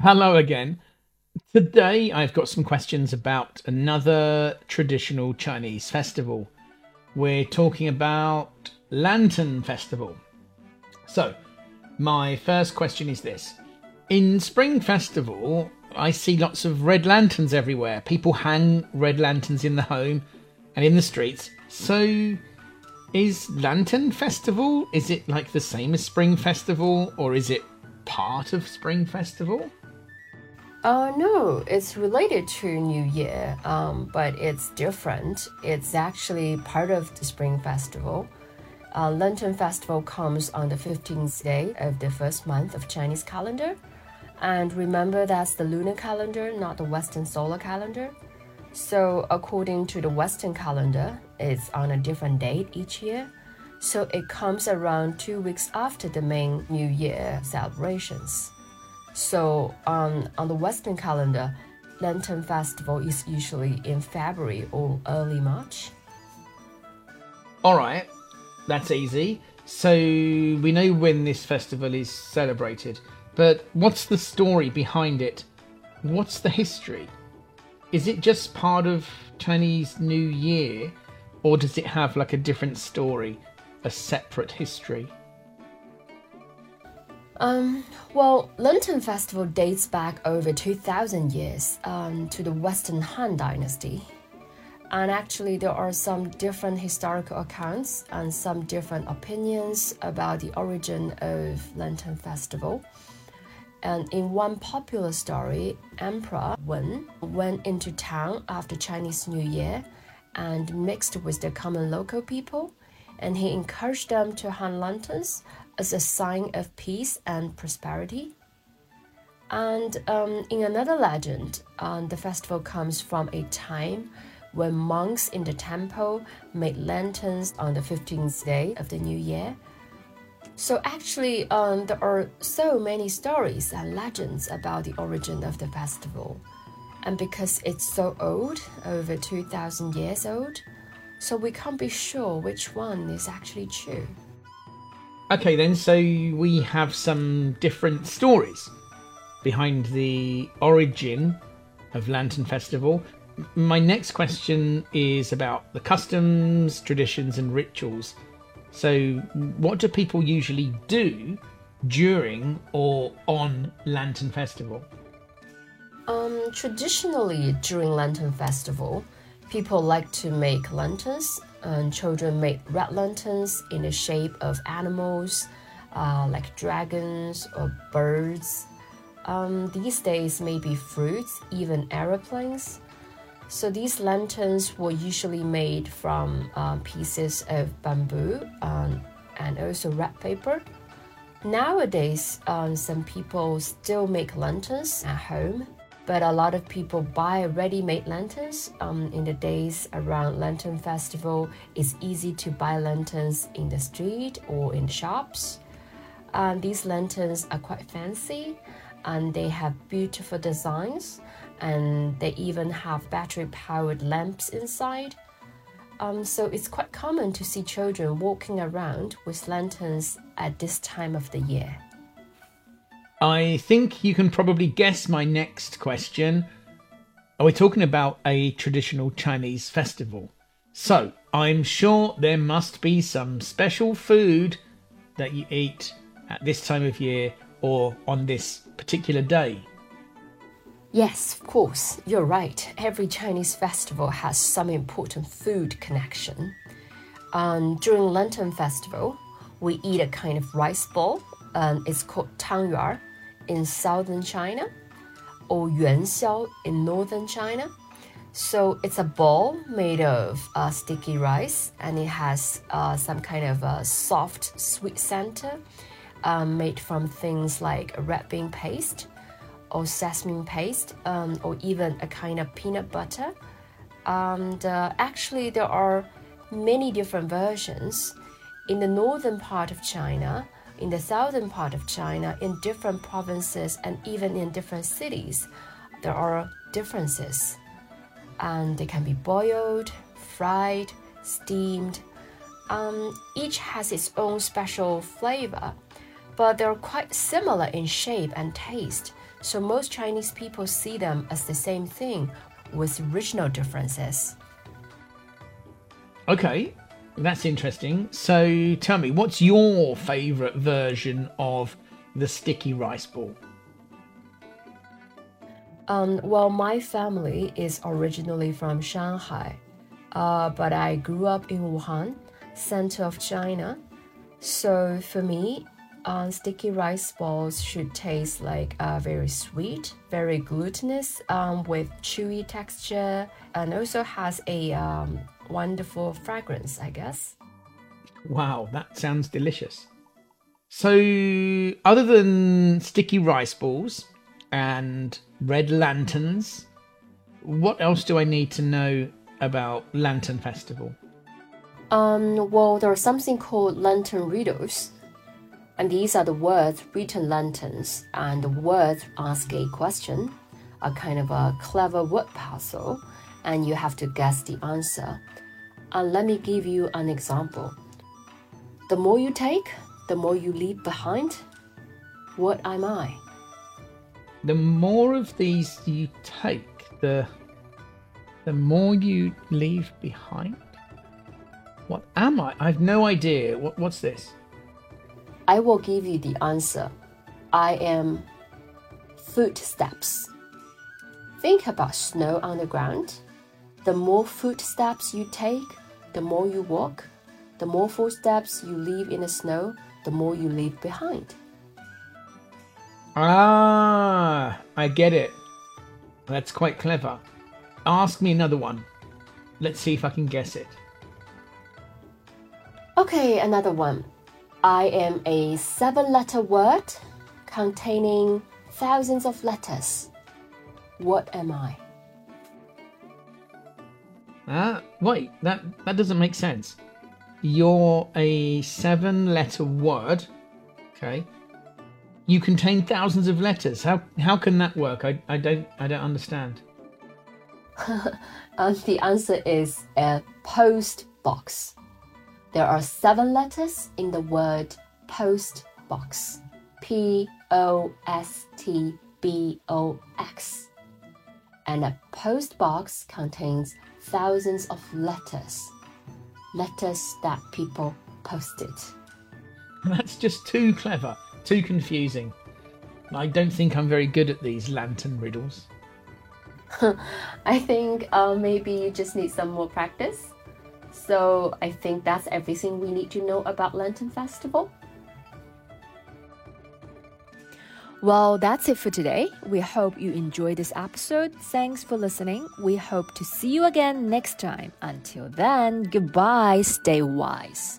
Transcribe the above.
Hello again. Today I've got some questions about another traditional Chinese festival. We're talking about Lantern Festival. So, my first question is this In Spring Festival, I see lots of red lanterns everywhere. People hang red lanterns in the home and in the streets. So, is Lantern Festival, is it like the same as Spring Festival or is it part of Spring Festival? Uh, no, it's related to New Year, um, but it's different. It's actually part of the Spring Festival. Uh, Lantern Festival comes on the 15th day of the first month of Chinese calendar. And remember, that's the lunar calendar, not the Western solar calendar. So, according to the Western calendar, it's on a different date each year. So, it comes around two weeks after the main New Year celebrations. So um, on the Western calendar, Lantern Festival is usually in February or early March. All right, that's easy. So we know when this festival is celebrated, but what's the story behind it? What's the history? Is it just part of Chinese New Year, or does it have like a different story, a separate history? Um, well, Lantern Festival dates back over 2,000 years um, to the Western Han Dynasty. And actually, there are some different historical accounts and some different opinions about the origin of Lantern Festival. And in one popular story, Emperor Wen went into town after Chinese New Year and mixed with the common local people, and he encouraged them to hang lanterns as a sign of peace and prosperity. And um, in another legend, um, the festival comes from a time when monks in the temple made lanterns on the 15th day of the new year. So, actually, um, there are so many stories and legends about the origin of the festival. And because it's so old, over 2,000 years old, so we can't be sure which one is actually true. Okay, then, so we have some different stories behind the origin of Lantern Festival. My next question is about the customs, traditions, and rituals. So, what do people usually do during or on Lantern Festival? Um, traditionally, during Lantern Festival, people like to make lanterns and children make red lanterns in the shape of animals uh, like dragons or birds. Um, these days, maybe fruits, even aeroplanes. So these lanterns were usually made from uh, pieces of bamboo um, and also red paper. Nowadays, um, some people still make lanterns at home but a lot of people buy ready-made lanterns um, in the days around lantern festival. It's easy to buy lanterns in the street or in shops. Um, these lanterns are quite fancy and they have beautiful designs and they even have battery powered lamps inside. Um, so it's quite common to see children walking around with lanterns at this time of the year I think you can probably guess my next question. Are we talking about a traditional Chinese festival? So, I'm sure there must be some special food that you eat at this time of year or on this particular day. Yes, of course, you're right. Every Chinese festival has some important food connection. Um, during Lantern Festival, we eat a kind of rice ball, and it's called tangyuan in southern China or yuanxiao in northern China. So it's a ball made of uh, sticky rice and it has uh, some kind of a soft sweet center um, made from things like red bean paste. or sesame paste um, or even a kind of peanut butter. And uh, actually, there are many different versions in the northern part of China, in the southern part of China, in different provinces, and even in different cities. There are differences, and they can be boiled, fried, steamed. Um, each has its own special flavor, but they're quite similar in shape and taste. So most Chinese people see them as the same thing with regional differences. Okay, that's interesting. So tell me, what's your favourite version of the sticky rice ball? Um, well, my family is originally from Shanghai, uh, but I grew up in Wuhan, center of China. So for me, uh, sticky rice balls should taste like uh, very sweet, very glutinous, um, with chewy texture, and also has a um, wonderful fragrance, I guess. Wow, that sounds delicious. So, other than sticky rice balls and red lanterns, what else do I need to know about Lantern Festival? Um, well, there's something called lantern riddles. And these are the words written lanterns, and the words ask a question, a kind of a clever word puzzle, and you have to guess the answer. And let me give you an example. The more you take, the more you leave behind. What am I? The more of these you take, the the more you leave behind. What am I? I've no idea. What, what's this? I will give you the answer. I am footsteps. Think about snow on the ground. The more footsteps you take, the more you walk. The more footsteps you leave in the snow, the more you leave behind. Ah, I get it. That's quite clever. Ask me another one. Let's see if I can guess it. Okay, another one. I am a seven letter word containing thousands of letters. What am I? Ah, wait, that, that doesn't make sense. You're a seven letter word. Okay. You contain thousands of letters. How how can that work? I, I don't I don't understand. and the answer is a post box. There are seven letters in the word post box. P O S T B O X. And a post box contains thousands of letters. Letters that people posted. That's just too clever, too confusing. I don't think I'm very good at these lantern riddles. I think uh, maybe you just need some more practice. So I think that's everything we need to know about Lantern Festival. Well, that's it for today. We hope you enjoyed this episode. Thanks for listening. We hope to see you again next time. Until then, goodbye. Stay wise.